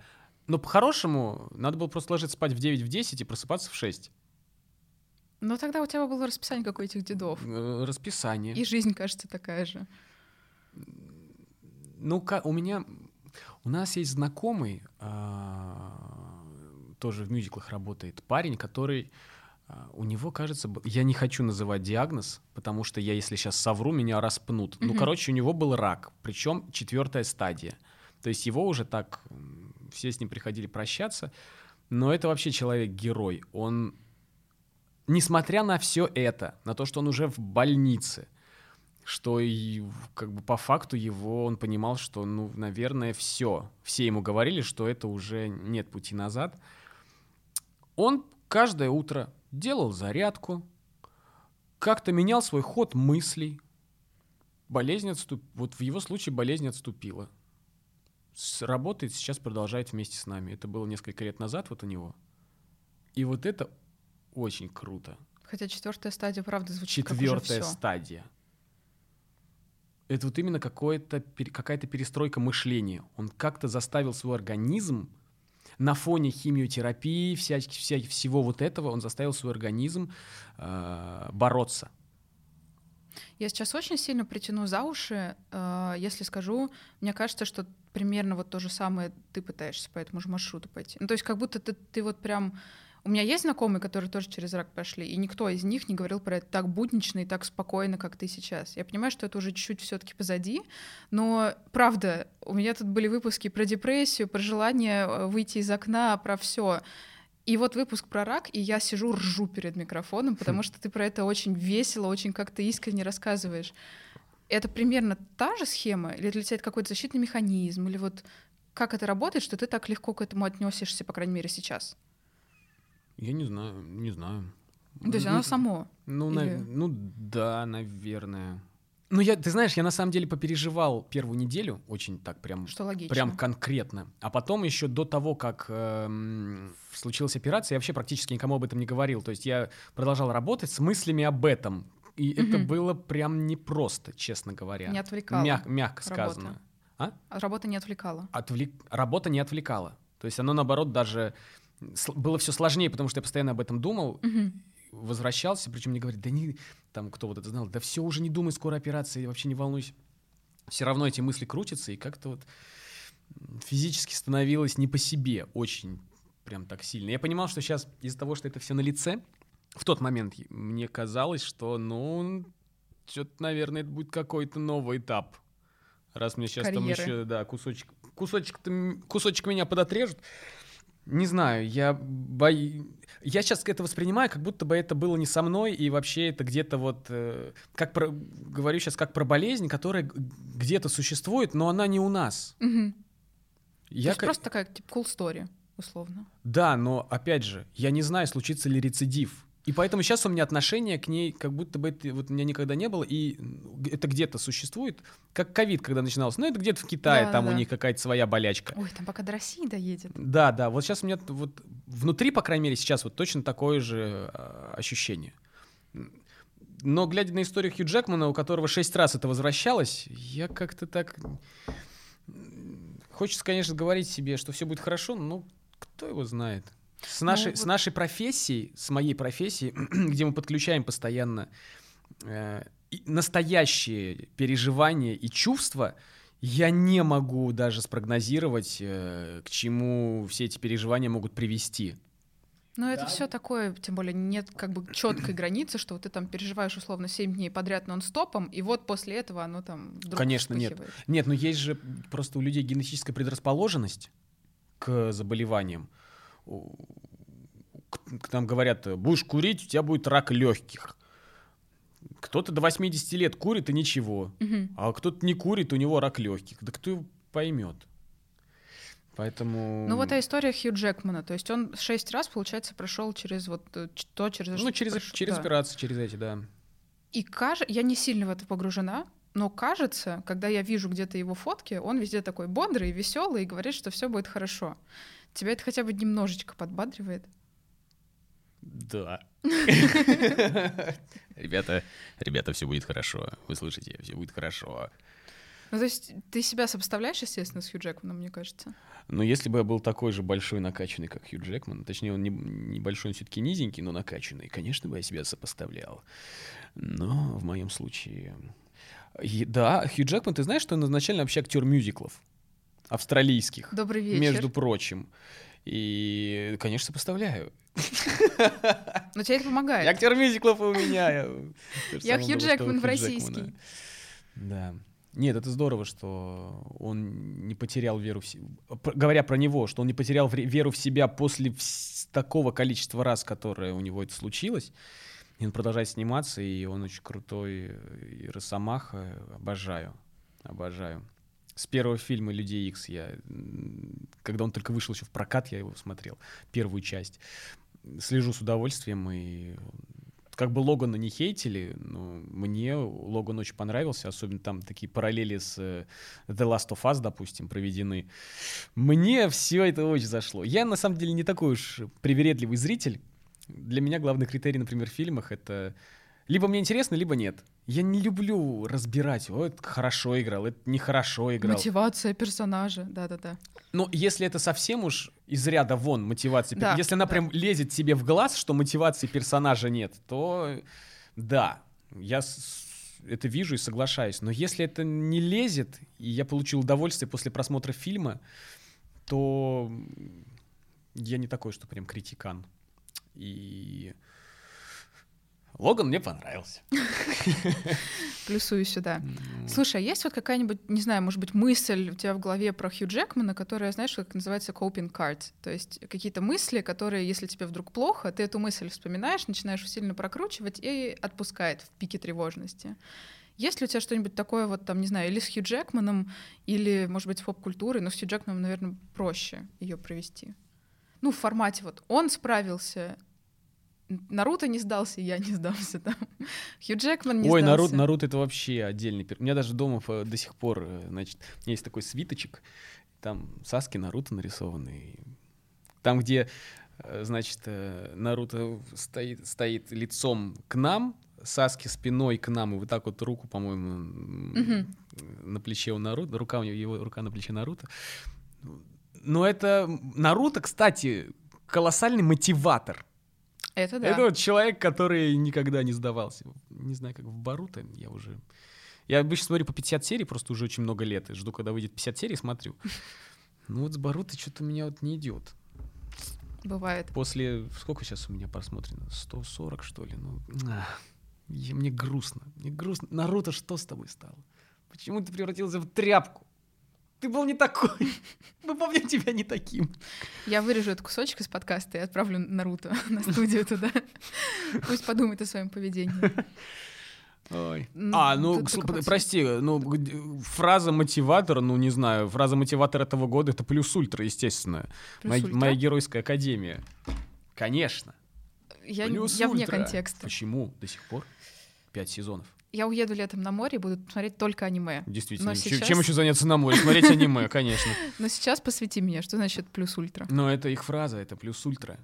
Но по-хорошему, надо было просто ложиться спать в 9, в 10 и просыпаться в 6. Но тогда у тебя было расписание, как у этих дедов. Э, Расписание. И жизнь, кажется, такая же. Ну, ка- у меня... У нас есть знакомый, а, тоже в мюзиклах работает, парень, который... а, У него, кажется, я не хочу называть диагноз, потому что я, если сейчас совру, меня распнут. Ну, Мгм. короче, у него был рак, причем четвертая стадия. То есть его уже так, все с ним приходили прощаться. Но это вообще человек-герой. Он несмотря на все это, на то, что он уже в больнице, что и как бы по факту его он понимал, что, ну, наверное, все. Все ему говорили, что это уже нет пути назад. Он каждое утро делал зарядку, как-то менял свой ход мыслей. Болезнь отступ... Вот в его случае болезнь отступила. С... Работает, сейчас продолжает вместе с нами. Это было несколько лет назад вот у него. И вот это очень круто. Хотя четвертая стадия, правда, звучит Четвертая как стадия. Это вот именно какая-то перестройка мышления. Он как-то заставил свой организм на фоне химиотерапии, вся, вся, всего вот этого, он заставил свой организм э, бороться. Я сейчас очень сильно притяну за уши, э, если скажу, мне кажется, что примерно вот то же самое ты пытаешься по этому же маршруту пойти. Ну, то есть как будто ты, ты вот прям у меня есть знакомые, которые тоже через рак прошли, и никто из них не говорил про это так буднично и так спокойно, как ты сейчас. Я понимаю, что это уже чуть-чуть все-таки позади, но правда, у меня тут были выпуски про депрессию, про желание э, выйти из окна, про все. И вот выпуск про рак, и я сижу, ржу перед микрофоном, потому что ты про это очень весело, очень как-то искренне рассказываешь. Это примерно та же схема, или для тебя это какой-то защитный механизм, или вот как это работает, что ты так легко к этому отнесешься, по крайней мере, сейчас? Я не знаю, не знаю. То есть оно само? Ну, Или... на... ну да, наверное. Ну, я, ты знаешь, я на самом деле попереживал первую неделю очень так прям, Что логично. прям конкретно. А потом еще до того, как э, случилась операция, я вообще практически никому об этом не говорил. То есть я продолжал работать с мыслями об этом. И mm-hmm. это было прям непросто, честно говоря. Не отвлекало. Мяг, мягко сказано. Работа. А? Работа не отвлекала. Отвлек... Работа не отвлекала. То есть оно, наоборот, даже было все сложнее, потому что я постоянно об этом думал, угу. возвращался, причем мне говорят, да не, там кто вот это знал, да все уже не думай, скоро операция, вообще не волнуйся. Все равно эти мысли крутятся, и как-то вот физически становилось не по себе очень прям так сильно. Я понимал, что сейчас из-за того, что это все на лице, в тот момент мне казалось, что, ну, что-то, наверное, это будет какой-то новый этап. Раз мне сейчас Карьеры. там еще, да, кусочек, кусочек, кусочек меня подотрежут, не знаю, я боюсь... Я сейчас это воспринимаю, как будто бы это было не со мной, и вообще это где-то вот... Э, как про... Говорю сейчас как про болезнь, которая где-то существует, но она не у нас. Угу. Я То как... просто такая, типа, cool story, условно. Да, но, опять же, я не знаю, случится ли рецидив. И поэтому сейчас у меня отношение к ней, как будто бы это вот у меня никогда не было, и это где-то существует, как ковид, когда начинался. Ну, это где-то в Китае, да, там да. у них какая-то своя болячка. Ой, там пока до России доедет. Да, да. Вот сейчас у меня вот внутри, по крайней мере, сейчас вот точно такое же э, ощущение. Но глядя на историю Хью Джекмана, у которого шесть раз это возвращалось, я как-то так... Хочется, конечно, говорить себе, что все будет хорошо, но кто его знает. С нашей, ну, с нашей профессией, с моей профессией, где мы подключаем постоянно э, настоящие переживания и чувства, я не могу даже спрогнозировать, э, к чему все эти переживания могут привести. Но да. это все такое, тем более нет как бы четкой границы, что вот ты там переживаешь условно 7 дней подряд нон-стопом, и вот после этого оно там вдруг Конечно, нет. Нет, но есть же просто у людей генетическая предрасположенность к заболеваниям там говорят, будешь курить, у тебя будет рак легких. Кто-то до 80 лет курит и ничего, угу. а кто-то не курит, у него рак легких. Да кто его поймет? Поэтому... Ну вот а история Хью Джекмана, то есть он шесть раз, получается, прошел через вот э, то, через Ну, через, прошел, через да. операции, через эти, да. И кажется, я не сильно в это погружена, но кажется, когда я вижу где-то его фотки, он везде такой бодрый, веселый и говорит, что все будет хорошо. Тебя это хотя бы немножечко подбадривает? Да. Ребята, ребята, все будет хорошо. Вы слышите, все будет хорошо. Ну, то есть ты себя сопоставляешь, естественно, с Хью Джекманом, мне кажется? Ну, если бы я был такой же большой накачанный, как Хью Джекман, точнее, он не, небольшой, он все-таки низенький, но накачанный, конечно бы я себя сопоставлял. Но в моем случае... И, да, Хью Джекман, ты знаешь, что он изначально вообще актер мюзиклов? Австралийских. Добрый вечер. Между прочим. И, конечно, поставляю. Но тебе это помогает. Я актер мюзиклов у меня. Я Хью Джекман в российский. Да. Нет, это здорово, что он не потерял веру в себя. Говоря про него, что он не потерял веру в себя после такого количества раз, которое у него это случилось. И он продолжает сниматься, и он очень крутой. И Росомаха обожаю. Обожаю. С первого фильма «Людей Икс» я... Когда он только вышел еще в прокат, я его смотрел. Первую часть. Слежу с удовольствием, и как бы Логана не хейтили, но мне Логан очень понравился, особенно там такие параллели с э, The Last of Us, допустим, проведены. Мне все это очень зашло. Я, на самом деле, не такой уж привередливый зритель. Для меня главный критерий, например, в фильмах — это либо мне интересно, либо нет. Я не люблю разбирать, о, это хорошо играл, это нехорошо играл. Мотивация персонажа, да-да-да. Но если это совсем уж из ряда вон мотивация, да, если она да. прям лезет тебе в глаз, что мотивации персонажа нет, то да, я это вижу и соглашаюсь. Но если это не лезет, и я получил удовольствие после просмотра фильма, то я не такой, что прям критикан. И Логан мне понравился. Плюсую сюда. Слушай, а есть вот какая-нибудь, не знаю, может быть, мысль у тебя в голове про Хью Джекмана, которая, знаешь, как называется coping cards? То есть какие-то мысли, которые, если тебе вдруг плохо, ты эту мысль вспоминаешь, начинаешь сильно прокручивать и отпускает в пике тревожности. Есть ли у тебя что-нибудь такое, вот там, не знаю, или с Хью Джекманом, или, может быть, с поп-культурой, но с Хью Джекманом, наверное, проще ее провести? Ну, в формате вот он справился, Наруто не сдался, я не сдался там. Хью Джекман не Ой, сдался. Наруто, Наруто это вообще отдельный. У меня даже дома до сих пор, э, значит, есть такой свиточек, там Саски, Наруто нарисованы. Там, где, э, значит, э, Наруто стоит, стоит лицом к нам, Саски спиной к нам, и вот так вот руку, по-моему, угу. на плече у Наруто, рука у него, его рука на плече Наруто. Но это Наруто, кстати, колоссальный мотиватор это да. Это вот человек, который никогда не сдавался. Не знаю, как в Баруто, я уже... Я обычно смотрю по 50 серий, просто уже очень много лет, и жду, когда выйдет 50 серий, смотрю. Ну вот с Баруто что-то у меня вот не идет. Бывает. После... Сколько сейчас у меня просмотрено? 140, что ли? Ну, ах, мне грустно. Мне грустно. Наруто, что с тобой стало? Почему ты превратился в тряпку? Ты был не такой. Мы помним тебя не таким. Я вырежу этот кусочек из подкаста и отправлю Наруто на студию туда. Пусть подумает о своем поведении. Ой. А, ну, прости, ну, фраза мотиватор, ну, не знаю, фраза мотиватор этого года — это плюс ультра, естественно. Плюс моя, ультра? моя геройская академия. Конечно. Я, плюс я вне контекста. Почему до сих пор? Пять сезонов я уеду летом на море и буду смотреть только аниме. Действительно. сейчас... Чем еще заняться на море? Смотреть аниме, конечно. Но сейчас посвяти меня, что значит плюс ультра? Но это их фраза, это плюс ультра.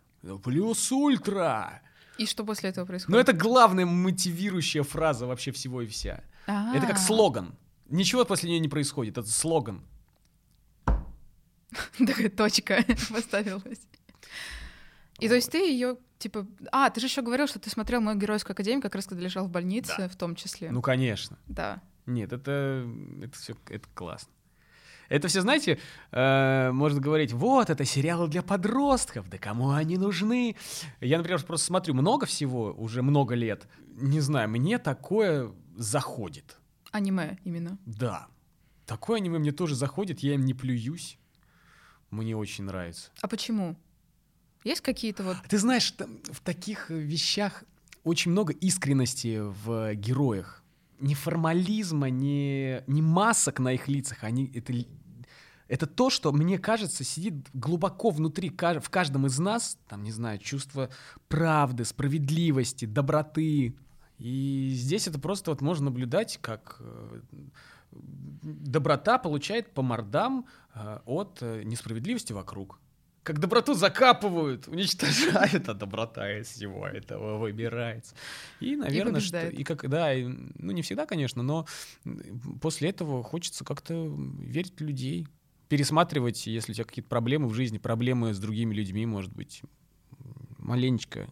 Плюс ультра! И что после этого происходит? Ну, это главная мотивирующая фраза вообще всего и вся. А-а-а. Это как слоган. Ничего после нее не происходит, это слоган. Такая точка поставилась. И то есть ты ее типа, а, ты же еще говорил, что ты смотрел мою геройскую академию, как раз когда лежал в больнице, да. в том числе. Ну, конечно. Да. Нет, это, это все, это классно. Это все, знаете, э, можно говорить, вот, это сериалы для подростков, да кому они нужны? Я, например, просто смотрю много всего, уже много лет. Не знаю, мне такое заходит. Аниме именно. Да. Такое аниме мне тоже заходит, я им не плююсь. Мне очень нравится. А почему? Есть какие-то вот... Ты знаешь, в таких вещах очень много искренности в героях. Ни формализма, ни, ни масок на их лицах. Они, это, это то, что, мне кажется, сидит глубоко внутри в каждом из нас. Там, не знаю, чувство правды, справедливости, доброты. И здесь это просто вот можно наблюдать, как э, доброта получает по мордам э, от э, несправедливости вокруг как доброту закапывают, уничтожают, а доброта из всего этого выбирается. И, наверное, и что, и как, да, и, ну не всегда, конечно, но после этого хочется как-то верить в людей, пересматривать, если у тебя какие-то проблемы в жизни, проблемы с другими людьми, может быть, маленечко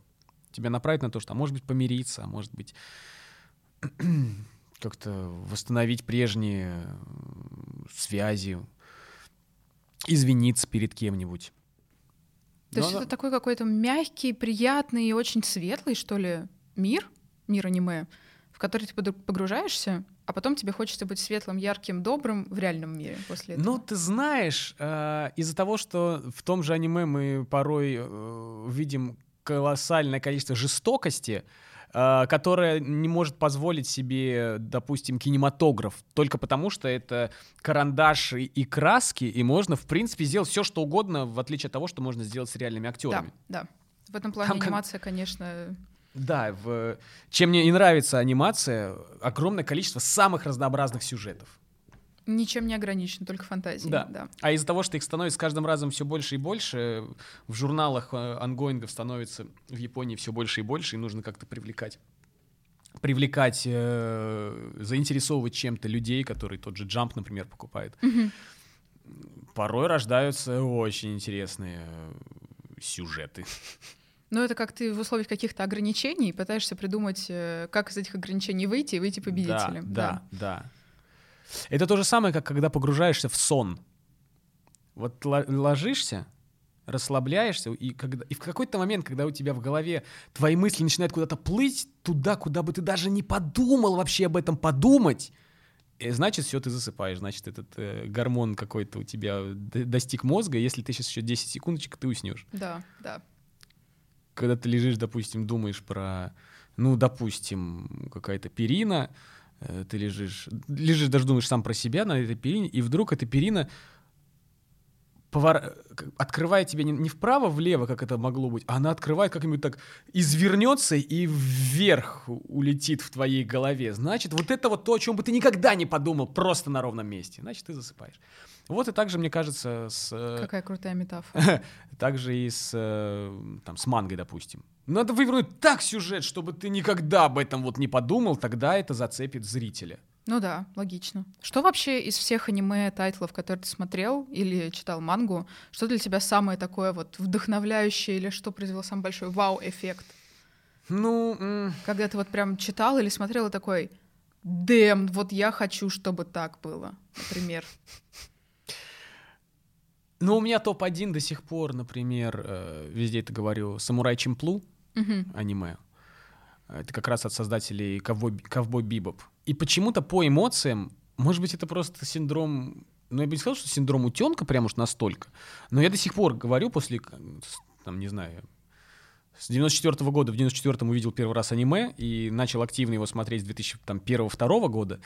тебя направить на то, что, а может быть, помириться, а может быть, как-то восстановить прежние связи, извиниться перед кем-нибудь. То есть это такой какой-то мягкий, приятный и очень светлый, что ли, мир, мир аниме, в который ты погружаешься, а потом тебе хочется быть светлым, ярким, добрым в реальном мире после этого. Ну, ты знаешь, э, из-за того, что в том же аниме мы порой э, видим колоссальное количество жестокости, которая не может позволить себе, допустим, кинематограф, только потому что это карандаш и, и краски, и можно, в принципе, сделать все, что угодно, в отличие от того, что можно сделать с реальными актерами. Да, да. В этом плане Там, анимация, конечно, Да, в... чем мне и нравится анимация, огромное количество самых разнообразных сюжетов. Ничем не ограничена, только фантазией. Да. да. А из-за того, что их становится с каждым разом все больше и больше, в журналах э, ангоингов становится в Японии все больше и больше, и нужно как-то привлекать привлекать, э, заинтересовывать чем-то людей, которые тот же Jump, например, покупают. Мгм. Порой рождаются очень интересные э, сюжеты. Но это как ты в условиях каких-то ограничений пытаешься придумать, э, как из этих ограничений выйти и выйти победителем. Да, да, да. Это то же самое, как когда погружаешься в сон. Вот ло- ложишься, расслабляешься, и, когда, и в какой-то момент, когда у тебя в голове твои мысли начинают куда-то плыть, туда, куда бы ты даже не подумал вообще об этом подумать, э, значит, все, ты засыпаешь. Значит, этот э, гормон какой-то у тебя достиг мозга, и если ты сейчас еще 10 секундочек, ты уснешь. Да, да. когда ты лежишь, допустим, думаешь про, ну, допустим, какая-то перина, ты лежишь, лежишь, даже думаешь сам про себя на этой перине, и вдруг эта перина повор... открывает тебя не, не вправо-влево, как это могло быть, а она открывает как-нибудь так, извернется и вверх улетит в твоей голове. Значит, вот это вот то, о чем бы ты никогда не подумал, просто на ровном месте. Значит, ты засыпаешь. Вот и так же, мне кажется, с... э, Какая крутая метафора. также и с, э, там, с мангой, допустим. Надо вывернуть так сюжет, чтобы ты никогда об этом вот не подумал, тогда это зацепит зрителя. Ну да, логично. Что вообще из всех аниме-тайтлов, которые ты смотрел или читал мангу, что для тебя самое такое вот вдохновляющее или что произвело самый большой вау-эффект? Ну, м, Когда ты вот прям читал или смотрел и такой, дэм, вот я хочу, чтобы так было, например. Ну, у меня топ-1 до сих пор, например, э, везде это говорю, «Самурай Чемплу» Мгм. аниме. Это как раз от создателей «Ковбой, Ковбой Бибоп». И почему-то по эмоциям, может быть, это просто синдром... Ну, я бы не сказал, что синдром утенка прям уж настолько. Но я до сих пор говорю после, там, не знаю, с 94 года, в 94-м увидел первый раз аниме и начал активно его смотреть с 2001-2002 года.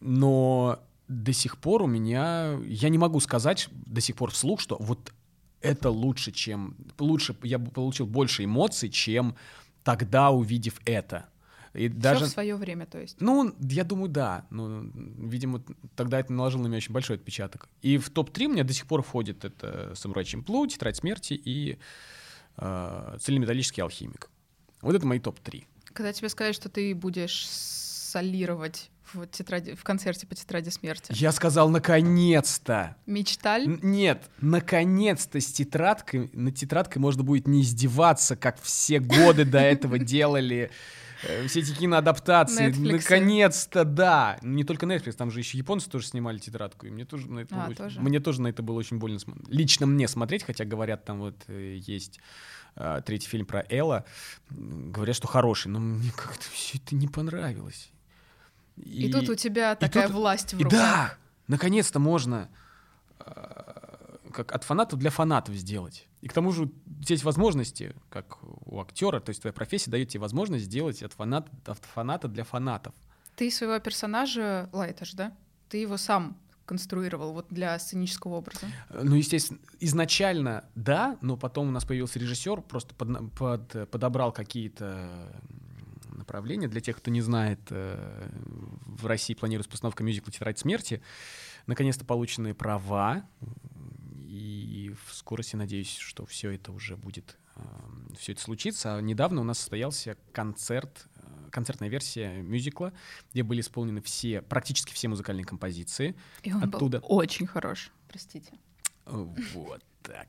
Но до сих пор у меня... Я не могу сказать до сих пор вслух, что вот это лучше, чем... Лучше, я бы получил больше эмоций, чем тогда, увидев это. И Даже... даже... в свое время, то есть. Ну, я думаю, да. Ну, видимо, тогда это наложило на меня очень большой отпечаток. И в топ-3 у меня до сих пор входит это «Самурай Чемплу», «Тетрадь смерти» и э, «Цельнометаллический алхимик». Вот это мои топ-3. Когда тебе сказали, что ты будешь солировать в, тетради, в концерте по тетради смерти. Я сказал «наконец-то». Мечталь? Н- Нет, наконец-то с тетрадкой, на тетрадкой можно будет не издеваться, как все годы до этого делали э, все эти киноадаптации. Наконец-то, да. Не только Netflix, там же еще японцы тоже снимали тетрадку. И мне тоже на это, А, было очень- тоже? мне тоже на это было очень больно. Лично мне смотреть, хотя говорят, там вот э, есть э, третий фильм про Элла. Говорят, что хороший, но мне как-то все это не понравилось. И, тут у тебя такая тут- власть в и руках. да, наконец-то можно э, как от фанатов для фанатов сделать. И к тому же здесь возможности, как у актера, то есть твоя профессия дает тебе возможность сделать от фаната, от фаната для фанатов. Ты своего персонажа, Лайташ, да? Ты его сам конструировал вот для сценического образа. Э, Ну, естественно, изначально да, но потом у нас появился режиссер, просто подна- под- подобрал какие-то м, направления. Для тех, кто не знает, э, в России планируется постановка мюзикла «Тетрадь смерти». Наконец-то полученные права, и в скорости надеюсь, что все это уже будет, все это случится. А недавно у нас состоялся концерт, э, концертная версия мюзикла, где были исполнены все, практически все музыкальные композиции. И он Оттуда. был очень хорош. Простите. Вот так.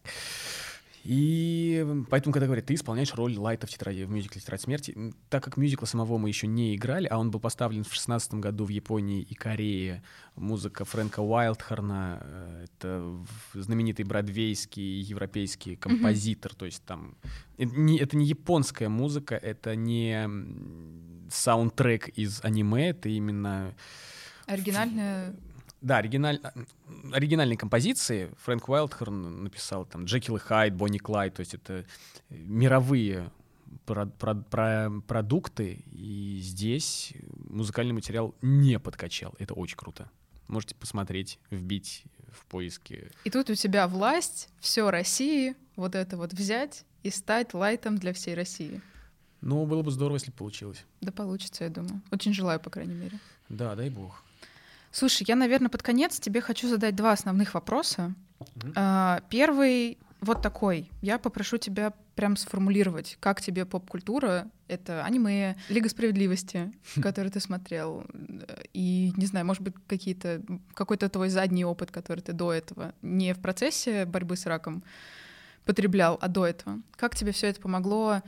И поэтому, когда говорят, ты исполняешь роль Лайта в тетради, в мюзикле «Тетрадь смерти», так как мюзикла самого мы еще не играли, а он был поставлен в шестнадцатом году в Японии и Корее, музыка Фрэнка Уайлдхорна, э, это знаменитый бродвейский европейский композитор, mm-hmm. то есть там это не, это не японская музыка, это не саундтрек из аниме, это именно оригинальная да, оригиналь... оригинальные композиции Фрэнк Уайлдхорн написал там Джекил и Хайд, Бонни Клайд, то есть это мировые про про про продукты, и здесь музыкальный материал не подкачал. Это очень круто. Можете посмотреть, вбить в поиске. И тут у тебя власть, все России, вот это вот взять и стать лайтом для всей России. Ну, было бы здорово, если получилось. Да получится, я думаю. Очень желаю, по крайней мере. Да, дай бог. Слушай, я, наверное, под конец тебе хочу задать два основных вопроса. Mm-hmm. Первый вот такой. Я попрошу тебя прям сформулировать, как тебе поп-культура, это аниме, Лига справедливости, который ты смотрел, и, не знаю, может быть, какие-то, какой-то твой задний опыт, который ты до этого не в процессе борьбы с раком потреблял, а до этого. Как тебе все это помогло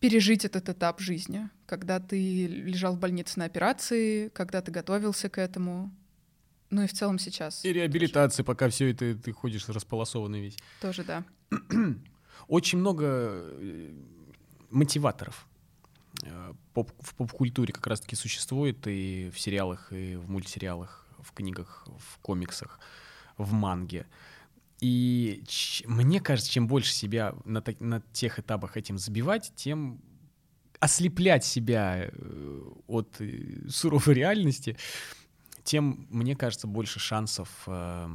пережить этот этап жизни, когда ты лежал в больнице на операции, когда ты готовился к этому, ну и в целом сейчас. И реабилитация, пока все это ты ходишь располосованный весь. Тоже да. Очень много э, мотиваторов э, поп в поп-культуре как раз-таки существует и в сериалах, и в мультсериалах, в книгах, в комиксах, в манге. И мне кажется, чем больше себя на, на тех этапах этим забивать, тем ослеплять себя э, от э, суровой реальности, тем, мне кажется, больше шансов э,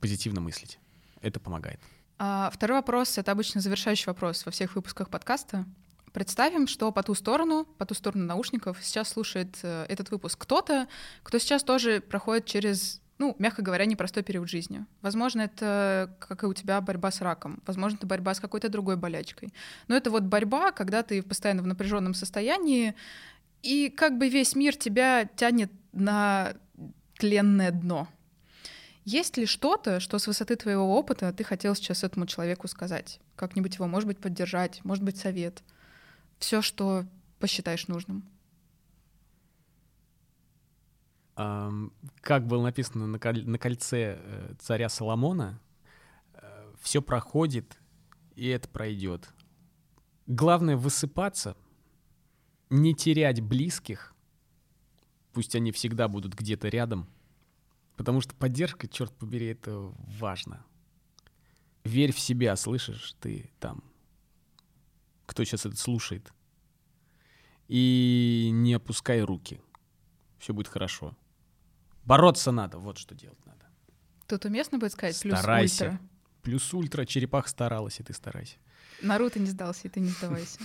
позитивно мыслить. Это помогает. А, второй вопрос — это обычно завершающий вопрос во всех выпусках подкаста. Представим, что по ту сторону, по ту сторону наушников сейчас слушает э, этот выпуск кто-то, кто сейчас тоже проходит через ну, мягко говоря, непростой период жизни. Возможно, это, как и у тебя, борьба с раком. Возможно, это борьба с какой-то другой болячкой. Но это вот борьба, когда ты постоянно в напряженном состоянии, и как бы весь мир тебя тянет на тленное дно. Есть ли что-то, что с высоты твоего опыта ты хотел сейчас этому человеку сказать? Как-нибудь его, может быть, поддержать, может быть, совет? Все, что посчитаешь нужным. Как было написано на, кольце э, царя Соломона, э, все проходит, и это пройдет. Главное высыпаться, не терять близких, пусть они всегда будут где-то рядом, потому что поддержка, черт побери, это важно. Верь в себя, слышишь, ты там, кто сейчас это слушает. И не опускай руки. Все будет хорошо. Бороться надо, вот что делать надо. Тут уместно будет сказать плюс старайся. ультра. Плюс ультра, черепах старалась, и ты старайся. Наруто не сдался, и ты не сдавайся.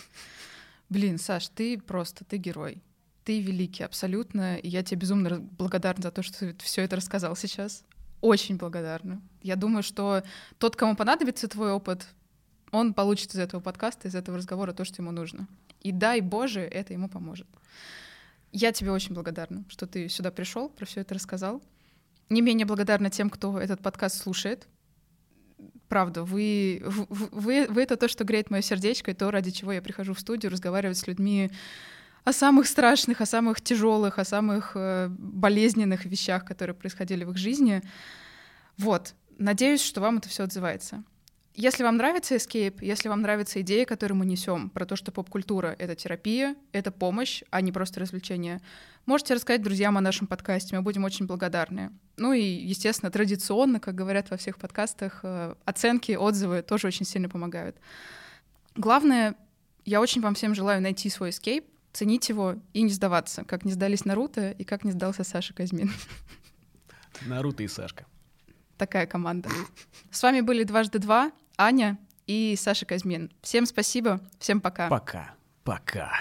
Блин, Саш, ты просто, ты герой. Ты великий, абсолютно. И я тебе безумно благодарна за то, что ты все это рассказал сейчас. Очень благодарна. Я думаю, что тот, кому понадобится твой опыт, он получит из этого подкаста, из этого разговора то, что ему нужно. И дай Боже, это ему поможет. Я тебе очень благодарна, что ты сюда пришел, про все это рассказал. Не менее благодарна тем, кто этот подкаст слушает. Правда, вы, вы, вы это то, что греет мое сердечко, и то, ради чего я прихожу в студию разговаривать с людьми о самых страшных, о самых тяжелых, о самых э, болезненных вещах, которые происходили в их жизни. Вот. Надеюсь, что вам это все отзывается. Если вам нравится Escape, если вам нравится идея, которую мы несем, про то, что поп-культура — это терапия, это помощь, а не просто развлечение, можете рассказать друзьям о нашем подкасте, мы будем очень благодарны. Ну и, естественно, традиционно, как говорят во всех подкастах, э, оценки, отзывы тоже очень сильно помогают. Главное, я очень вам всем желаю найти свой Escape, ценить его и не сдаваться, как не сдались Наруто и как не сдался Саша Казьмин. Наруто и Сашка. Такая команда. С вами были «Дважды два». Аня и Саша Казьмин. Всем спасибо, всем пока. Пока, пока.